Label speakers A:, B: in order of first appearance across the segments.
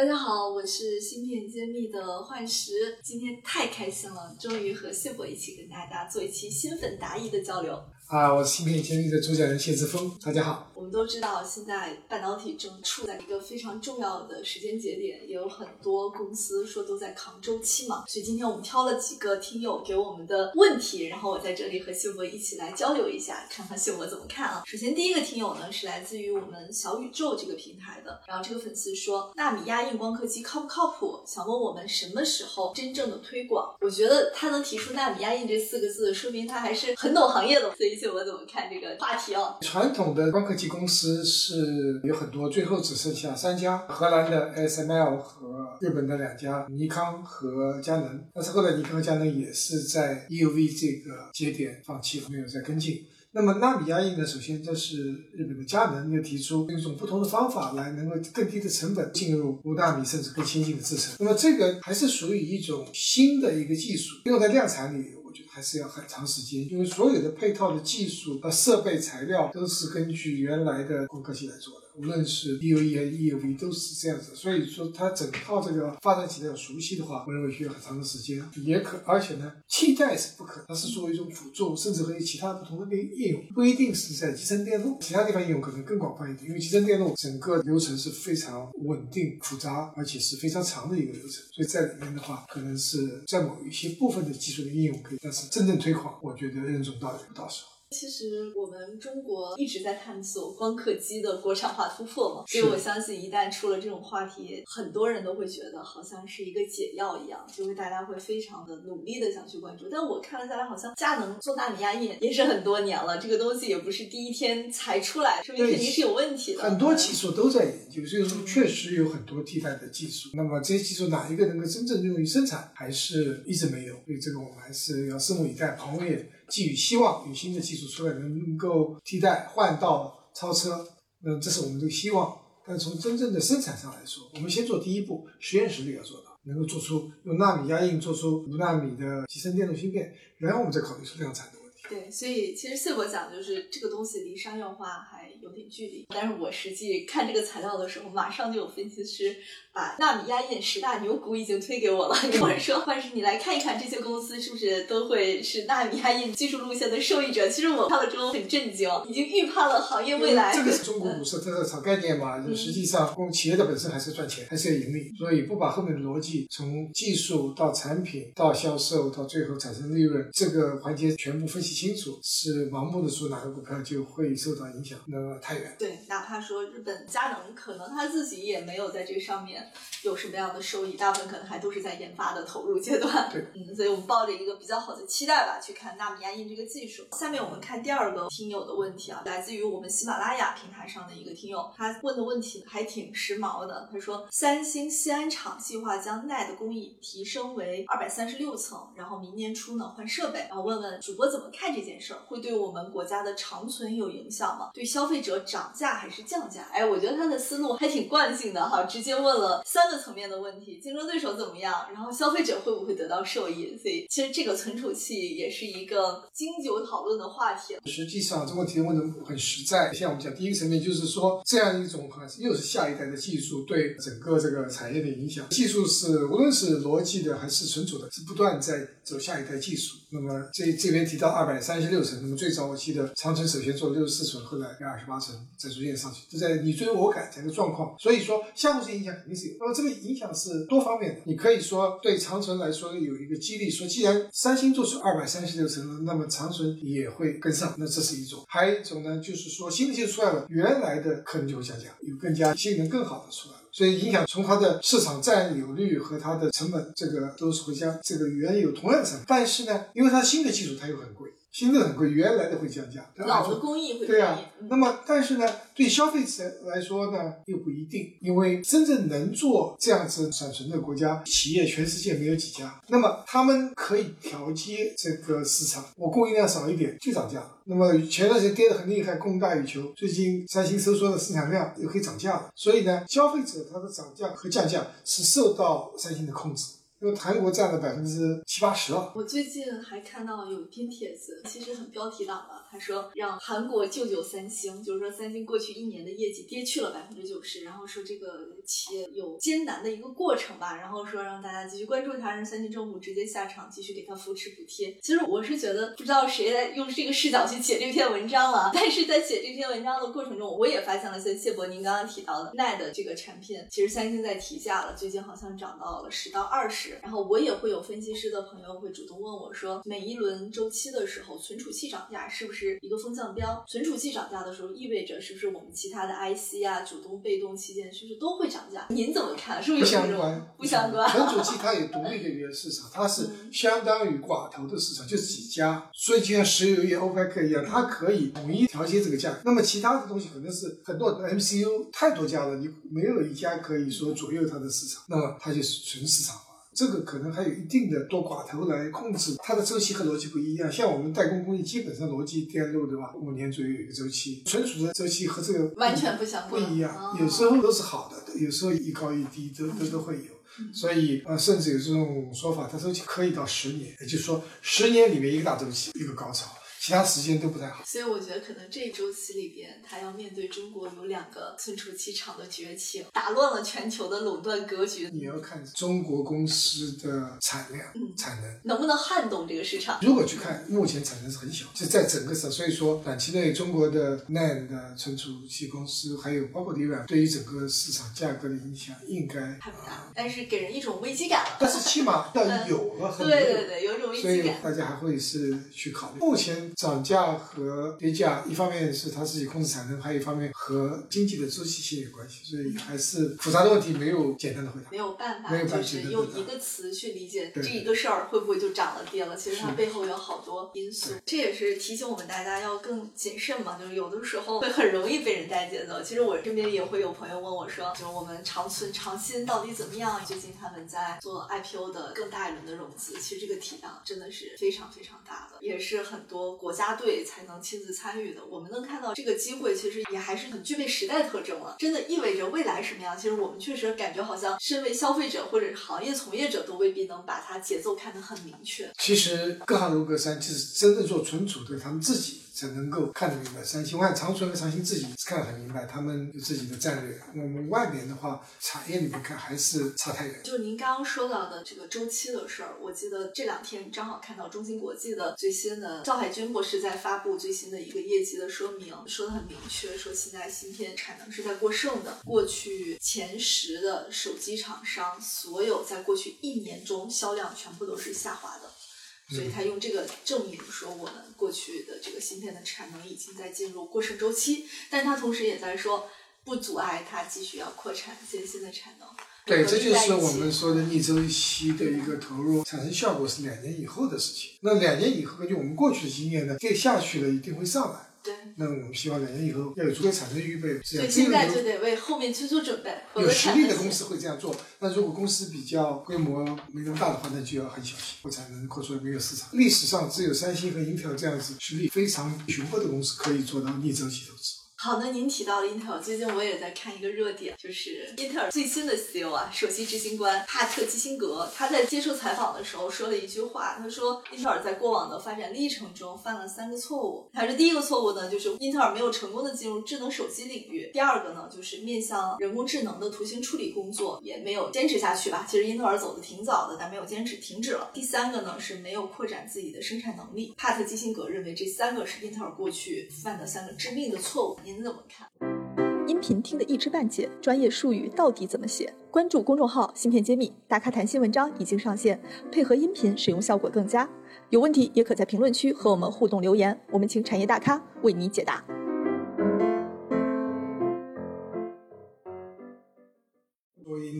A: 大家好，我是芯片揭秘的幻石，今天太开心了，终于和谢博一起跟大家做一期新粉答疑的交流。
B: 啊，我是芯片揭秘的主讲人谢志峰，大家好。
A: 我们都知道，现在半导体正处在一个非常重要的时间节点，也有很多公司说都在扛周期嘛。所以今天我们挑了几个听友给我们的问题，然后我在这里和谢博一起来交流一下，看看谢博怎么看啊。首先第一个听友呢是来自于我们小宇宙这个平台的，然后这个粉丝说纳米压印光刻机靠不靠谱？想问我们什么时候真正的推广？我觉得他能提出纳米压印这四个字，说明他还是很懂行业的。所以谢博怎么看这个话题哦？
B: 传统的光刻机公司是有很多，最后只剩下三家：荷兰的 ASML 和日本的两家尼康和佳能。但是后来尼康和佳能也是在 EUV 这个节点放弃，没有再跟进。那么纳米压印呢？首先这是日本的佳能又提出用一种不同的方法来能够更低的成本进入五纳米甚至更先进的制程。那么这个还是属于一种新的一个技术，用在量产里。还是要很长时间，因为所有的配套的技术和设备材料都是根据原来的光刻机来做的，无论是 DUV 还是 EUV 都是这样子。所以说它整套这个发展起来要熟悉的话，我认为需要很长的时间，也可而且呢，替代是不可，它是作为一种辅助，甚至和其他不同的应应用，不一定是在集成电路，其他地方应用可能更广泛一点，因为集成电路整个流程是非常稳定、复杂，而且是非常长的一个流程，所以在里面的话，可能是在某一些部分的技术的应用可以，但是真正推广，我觉得任重道远到时候。
A: 其实我们中国一直在探索光刻机的国产化突破嘛，所以我相信一旦出了这种话题，很多人都会觉得好像是一个解药一样，就会大家会非常的努力的想去关注。但我看了下来，好像佳能做纳米压印也是很多年了，这个东西也不是第一天才出来，说明肯定是有问题的。
B: 很多技术都在研究，所以说确实有很多替代的技术。那么这些技术哪一个能够真正用于生产，还是一直没有。所以这个我们还是要拭目以待。行业寄予希望，有新的技术出来能够替代、换道、超车，那这是我们的希望。但从真正的生产上来说，我们先做第一步，实验室里要做到，能够做出用纳米压印做出五纳米的集成电路芯片，然后我们再考虑出量产的问题。
A: 对，所以其实谢博讲就是这个东西离商业化还有点距离，但是我实际看这个材料的时候，马上就有分析师把纳米压印十大牛股已经推给我了，跟我说，幻师你来看一看这些公司是不是都会是纳米压印技术路线的受益者。其实我看了之后很震惊，已经预判了行业未来。
B: 这个是中国股市它的炒概念嘛，就实际上公企业的本身还是赚钱，还是要盈利，所以不把后面的逻辑从技术到产品到销售到最后产生利润这个环节全部分析清楚，是盲目的说哪个股票就会受到影响，那太远。
A: 对，哪怕说日本佳能，可能他自己也没有在这上面有什么样的收益，大部分可能还都是在研发的投入阶段。
B: 对，
A: 嗯，所以我们抱着一个比较好的期待吧，去看纳米压印这个技术。下面我们看第二个听友的问题啊，来自于我们喜马拉雅平台上的一个听友，他问的问题还挺时髦的。他说，三星西安厂计划将 NAND 工艺提升为二百三十六层，然后明年初呢换设备，然后问问主播怎么看这件事儿，会对我们国家的长存有影响吗？对消费者涨价还是降价？哎，我觉得他的思路还挺惯性的哈，直接问了三个层面的问题：竞争对手怎么样，然后消费者会不会得到受益？所以其实这个存储器也是一个经久讨论的话题。
B: 实际上，这个问题问的很实在。像我们讲第一个层面，就是说这样一种哈，又是下一代的技术对整个这个产业的影响。技术是无论是逻辑的还是存储的，是不断在走下一代技术。那么这这边提到二百三十六层，那么最早我记得长城首先做六十四层，后来二十八层，再逐渐上去，就在你追我赶这样的状况。所以说相互性影响肯定是那么这个影响是多方面的。你可以说对长城来说有一个激励，说既然三星做出二百三十六层了，那么长城也会跟上。那这是一种。还有一种呢，就是说新的技术出来了，原来的可能就会下降，有更加性能更好的出来了。所以影响从它的市场占有率和它的成本，这个都是会将这个原有同样的成本。但是呢，因为它新的技术它又很贵，新的很贵，原来的会降价。
A: 老的工艺会
B: 对啊那么但是呢，对消费者来说呢，又不一定，因为真正能做这样子闪存的国家企业，全世界没有几家。那么他们可以调节这个市场，我供应量少一点就涨价了。那么前段时间跌得很厉害，供大于求，最近三星收缩的市场量又可以涨价了。所以呢，消费者他的涨价和降价是受到三星的控制。因为韩国占了百分之七八十了，
A: 我最近还看到有一篇帖子，其实很标题党了。他说让韩国救救三星，就是说三星过去一年的业绩跌去了百分之九十，然后说这个企业有艰难的一个过程吧，然后说让大家继续关注它，让三星政府直接下场继续给它扶持补贴。其实我是觉得不知道谁在用这个视角去写这篇文章了，但是在写这篇文章的过程中，我也发现了像谢博您刚刚提到的奈的这个产品，其实三星在提价了，最近好像涨到了十到二十。然后我也会有分析师的朋友会主动问我说，每一轮周期的时候，存储器涨价是不是一个风向标？存储器涨价的时候，意味着是不是我们其他的 IC 啊、主动被动器件是不是都会涨价？您怎么看？是不
B: 不
A: 是有这种
B: 相关，
A: 不相关？
B: 存储器它有独立的一个市场，它是相当于寡头的市场，就是几家，所以就像石油业 OPEC 一样，它可以统一调节这个价格。那么其他的东西可能是很多 MCU 太多家了，你没有一家可以说左右它的市场，那么它就是纯市场化。这个可能还有一定的多寡头来控制，它的周期和逻辑不一样。像我们代工工艺基本上逻辑电路对吧，五年左右有一个周期，存储的周期和这个
A: 完全不相关，
B: 不一样
A: 哦，
B: 有时候都是好的，有时候一高一低都都都会有。所以呃，甚至有这种说法，它周期可以到十年，也就是说十年里面一个大周期，一个高潮，其他时间都不太好。
A: 所以我觉得可能这一周期里边，它要面对中国有两个存储器厂的崛起，打乱了全球的垄断格局，
B: 你要看中国公司的产量、
A: 嗯
B: 产能。
A: 能不能撼动这个市场？
B: 如果去看，目前产能是很小，就在整个市场，所以说短期内中国的 NAND 的存储器公司，还有包括微软，对于整个市场价格的影响应该
A: 还不大，但是给人一种危机感了。
B: 但是起码要 有了和没有
A: 对对对，有一种危
B: 所以
A: 机感。
B: 大家还会是去考虑。目前涨价和跌价，一方面是它自己控制产能，还有一方面和经济的周期性有关系，所以还是复杂的问题，没有简单的回答。
A: 没有办法，
B: 没有办法
A: 就是用一个词去理解这一个事儿会不会就涨了跌了。其实它背后有好多因素，这也是提醒我们大家要更谨慎嘛。就是有的时候会很容易被人带节奏。其实我身边也会有朋友问我说，就是我们长存长新到底怎么样？最近他们在做 IPO 的更大一轮的融资，其实这个体量真的是非常非常大的，也是很多国家队才能亲自参与的。我们能看到这个机会，其实也还是很具备时代特征了。真的意味着未来什么样？其实我们确实感觉好像身为消费者或者是行业从业者，都未必能把它节奏看得很明确。
B: 其实各行如隔山，其实真正做存储的，他们自己才能够看得明白。三星，我看长春和长兴自己看得很明白，他们有自己的战略。我们外面的话，产业里面看还是差太远。
A: 就您刚刚说到的这个周期的事儿，我记得这两天正好看到中芯国际的最新的赵海军博士在发布最新的一个业绩的说明，说的很明确，说现在芯片产能是在过剩的。过去前十的手机厂商，所有在过去一年中销量全部都是下滑的。所以他用这个证明说，我们过去的这个芯片的产能已经在进入过剩周期，但是他同时也在说，不阻碍它继续要扩产建新的产能。
B: 对，这就是我们说的逆周期的一个投入，产生效果是两年以后的事情。那两年以后，根据我们过去的经验呢，再下去了一定会上来。
A: 对，
B: 那我们希望两年以后要有足够产生预备，这样
A: 所以现在就得为后面去做准备。否
B: 有实力的公司会这样做。那如果公司比较规模没那么大的话，那就要很小心，不产能扩出来没有市场。历史上只有三星和英特尔这样子实力非常雄厚的公司可以做到逆周期投资。
A: 好，那您提到了 Intel，最近我也在看一个热点，就是英特尔最新的 CEO 啊，首席执行官帕特基辛格，他在接受采访的时候说了一句话，他说英特尔在过往的发展历程中犯了三个错误。他说第一个错误呢，就是英特尔没有成功的进入智能手机领域；第二个呢，就是面向人工智能的图形处理工作也没有坚持下去吧。其实英特尔走的挺早的，但没有坚持，停止了。第三个呢，是没有扩展自己的生产能力。帕特基辛格认为这三个是英特尔过去犯的三个致命的错误。您怎么看？
C: 音频听得一知半解，专业术语到底怎么写？关注公众号“芯片揭秘”，大咖谈新文章已经上线，配合音频使用效果更佳。有问题也可在评论区和我们互动留言，我们请产业大咖为你解答。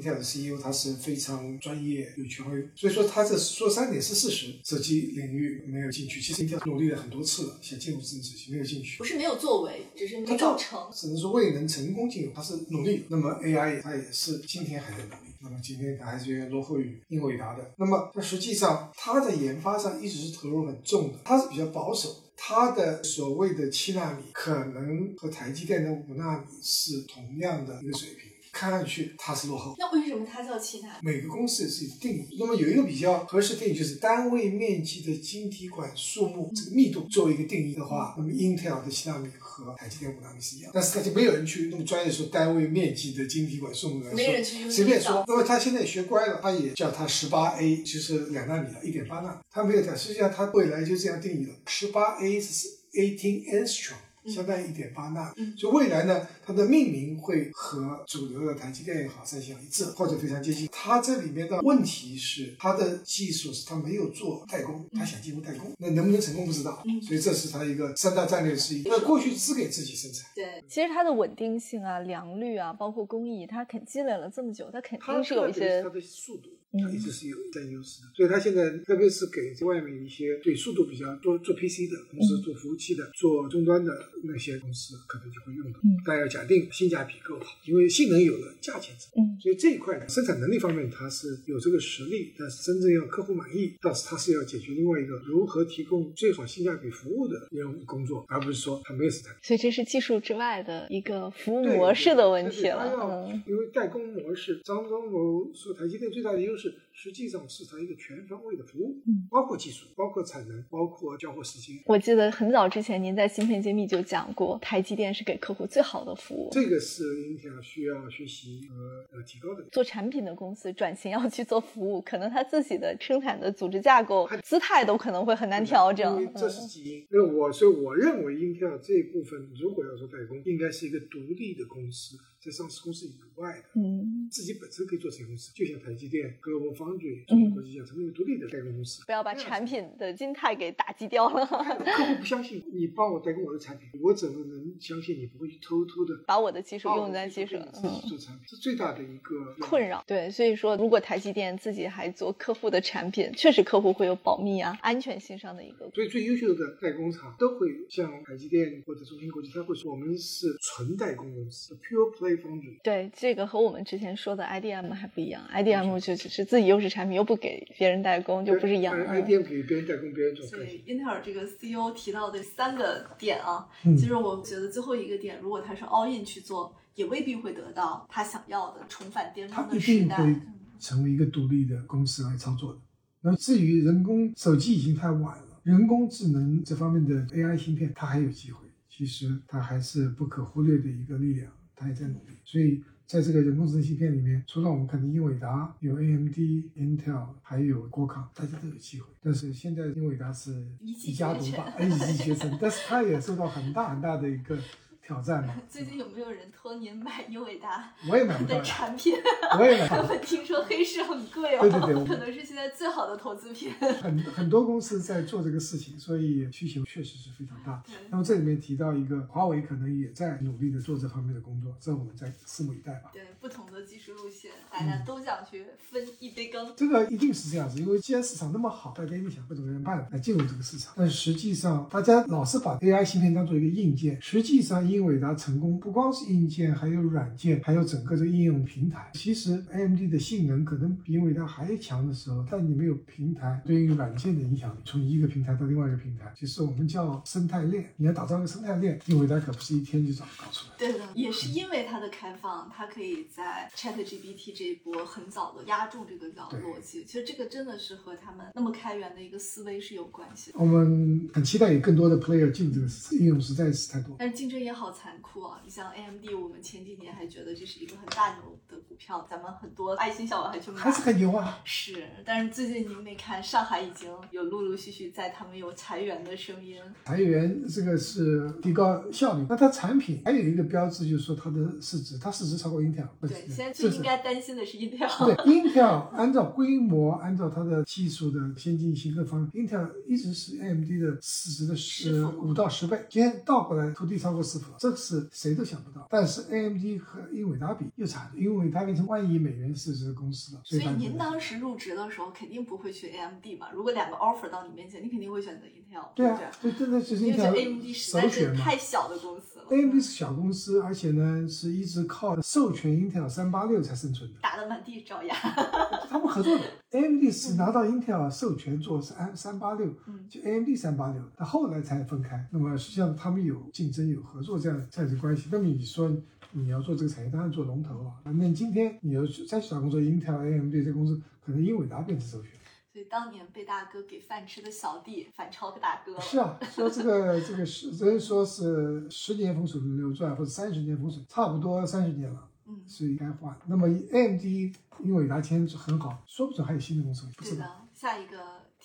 B: Intel 的 CEO 他是非常专业、有权威，所以说他这说三点是事实。手机领域没有进去，其实 Intel 努力了很多次了，想进入智能手机没有进去
A: 不。是没有作为，只是没
B: 他
A: 搞成。
B: 只能说未能成功进入，他是努力。那么 AI 它也是今天还在努力，那么今天它还是远远落后于英伟达的。那么它实际上它在研发上一直是投入很重的，它是比较保守的。它的所谓的七纳米可能和台积电的五纳米是同样的一个水平，看上去它是落后。
A: 那为什么它叫七纳米？
B: 每个公司是有定义，那么有一个比较合适定义，就是单位面积的晶体管数目这个密度作为一个定义的话，那么 Intel 的七纳米和台积电五纳米是一样，但是它就没有人去那么专业说单位面积的晶体管数目来
A: 没人
B: 说，
A: 去
B: 随便说
A: 这个。
B: 那么他现在也学乖了，他也叫它十八 A，其实两纳米了，一点八纳米，他没有讲，实际上他未来就这样定义了，十八 A 是 eighteen angstrom。相当于一点八纳所以未来呢，它的命名会和主流的台积电也好、三星一致，或者非常接近。它这里面的问题是，它的技术是它没有做代工，它想进入代工，那能不能成功不知道。
A: 嗯
B: 所以这是它一个三大战略之一。那过去只给自己生产，
A: 对，
D: 其实它的稳定性啊、良率啊，包括工艺，它肯积累了这么久，它肯定是有一些
B: 它的速度，
D: 嗯
B: 它一直是有占优势的。所以它现在特别是给外面一些对速度比较多做 PC 的公司、做服务器的、做终端的那些公司，可能就会用到。
D: 嗯
B: 但要假定性价比够好，因为性能有了，价钱？
D: 嗯
B: 所以这一块呢，生产能力方面它是有这个实力，但是真正要客户满意，但是它是要解决另外一个如何提供最好性价比服务的任务工作，而不是说它没有生产。
D: 所以这是技术之外的一个服务模式的问题了。嗯，
B: 因为代工模式，张忠谋说台积电最大的优势，实际上是它一个全方位的服务，
D: 嗯
B: 包括技术，包括产能，包括交货时间。
D: 我记得很早之前您在芯片揭秘就讲过，台积电是给客户最好的服务。
B: 这个是 Intel 需要学习和呃提高的。
D: 做产品的公司转型要去做服务，可能他自己的生产的组织架构、姿态都可能会很难调整
B: 因为。这是
D: 嗯
B: 基因。那我所以我认为 Intel 这一部分如果要做代工，应该是一个独立的公司，在上市公司以外的。
D: 嗯，
B: 自己本身可以做成公司，就像台积电、Global Foundry、
D: 嗯
B: 中芯国际一样，成为一个独立的代工公司。
D: 不要把产品的心态给打击掉了，
B: 客户不相信你帮我代工我的产品，我怎么能相信你不会去偷偷的
D: 把我的技术用在技术
B: 自己
D: 嗯
B: 做产品？这最大的一个
D: 困扰。对，所以说，如果台积电自己还做客户的产品，确实客户会有保密啊、安全性上的一个。
B: 所以最优秀的代工厂都会像台积电或者中芯国际，他会说我们是纯代工公司 （pure play foundry）。
D: 对，这个和我们之前说的 IDM 还不一样，IDM 就只是自己优势产品，又不给别人代工，就不是一样。嗯
B: IDM 给别人代工，别人做
A: 所以。英特尔这个 CEO 提到的三个点啊，
B: 嗯
A: 其实我觉得最后一个点，如果他是 all in 去做，也未必会得到他想要的重返巅峰的时代。
B: 会成为一个独立的公司来操作的。那至于人工手机已经太晚了，人工智能这方面的 AI 芯片，它还有机会。其实它还是不可忽略的一个力量，它也在努力。所以在这个人工智能芯片里面，除了我们看的英伟达、有 AMD、Intel，还有国康，大家都有机会。但是现在英伟达是
A: 一
B: 家独大，一骑绝尘，但是它也受到很大很大的一个挑战嘛。
A: 最近有没有人托您买英伟达
B: 我也买不到
A: 的，产品？
B: 我也买不到。
A: 我听说黑市很贵哦，
B: 对对对
A: 可能是现在最好的投资品。
B: 很很多公司在做这个事情，所以需求确实是非常大。那么这里面提到一个，华为可能也在努力的做这方面的工作，这我们再拭目以待吧。
A: 对，不同的技术路线，大家都想去分一杯羹。
B: 这个一定是这样子，因为既然市场那么好，大家一定想各种各样的办法来进入这个市场。但实际上，大家老是把 AI 芯片当做一个硬件，实际上英伟达成功不光是硬件，还有软件，还有整个这个应用平台。其实 AMD 的性能可能比英伟达还强的时候，但你没有平台对于软件的影响力，从一个平台到另外一个平台，其实我们叫生态链。你要打造一个生态链，英伟达可不是一天就找搞出来。
A: 对的，也是因为它的开放，它可以在 ChatGPT 这一波很早的压中这个逻
B: 对
A: 逻辑。其实这个真的是和他们那么开源的一个思维是有关系的。
B: 我们很期待有更多的 player 进这个，应用实在是太多。
A: 但是竞争也好残酷啊！你像 AMD，我们前几年还觉得这是一个很大牛的股票，咱们很多爱心小王还去买。
B: 还是很牛啊！
A: 是，但是最近您没看，上海已经有陆陆续续在他们有裁员的声音。
B: 裁员这个是提高效率，那它产品还有一个标志，就是说它的市值，它市值超过 Intel。
A: 对，现在最应该担心的是 Intel。
B: 对 Intel 按照规模，按照它的技术的先进性各方面，Intel 一直是 AMD 的市值的十
A: 十分
B: 五到十倍，今天倒过来，土地超过十分，合，这是谁都想不到。但是 AMD 和英伟达比又差，因为它变成万亿美元市值的公司了。
A: 所以
B: 它
A: 您当时入职的时候肯定不会去 AMD 嘛？如果两个 offer 到你面前，你肯定会选择 Intel，
B: 对
A: 不
B: 啊，对，对对就是一
A: 因为这 AMD 实在是。太小的公司了，
B: AMD 是小公司，而且呢是一直靠授权 Intel 三八六才生存的。
A: 打得满地找牙。
B: 他们合作的，AMD 是拿到 Intel 授权做是 M 三八六，
A: 嗯
B: 就 AMD 三八六，那后来才分开。那么实际上他们有竞争、有合作这样这样的关系。那么你说你要做这个产业，当然做龙头啊。那今天你要再去找工作，Intel、AMD 这公司，可能英伟达变成首选。
A: 所以当年被大哥给饭吃的小弟反超大哥了。
B: 是啊，说这个这个是人说是十年风水轮流转，或者三十年风水，差不多三十年了。
A: 嗯，
B: 所以该换。那么 AMD、英伟达天很好，说不准还有新的公司，不知道。
A: 对的，下一个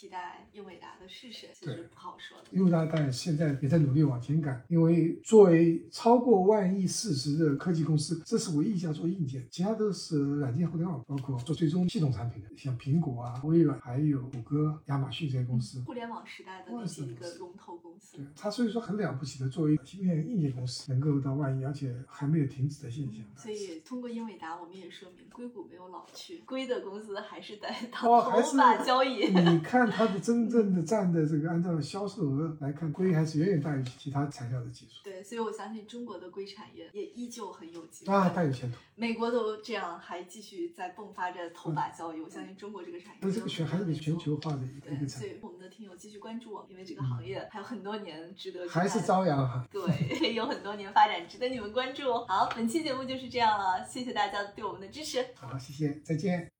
A: 替代英伟达的是谁？其实不好说的。
B: 英伟达当然现在也在努力往前赶，因为作为超过万亿市值的科技公司，这是唯一一家做硬件，其他都是软件互联网，包括做最终系统产品的，像苹果啊、微软，还有谷歌、亚马逊这些公司。
A: 互联网时代的那几个龙头公司
B: 对，它所以说很了不起的，作为芯片硬件公司能够到万亿，而且还没有停止的现象。
A: 所以通过英伟达，我们也说明硅谷没有老去，硅的公司还是在
B: 哦，
A: 当
B: 还是
A: 头把交易。
B: 你看它的真正的占的这个，按照销售额来看，硅还是远远大于其他材料的技术
A: 对，所以我相信中国的硅产业也依旧很有机会。
B: 啊，大有前途。
A: 美国都这样，还继续在迸发着头把交椅，我相信中国这个产业
B: 那这个全还是个全球化的一个一
A: 对，
B: 个产业，
A: 所以我们的听友继续关注我们，因为这个行业还有很多年值得期
B: 还是朝阳哈。
A: 对，有很多年发展值得你们关注。好，本期节目就是这样了，谢谢大家对我们的支持。
B: 好，谢谢，再见。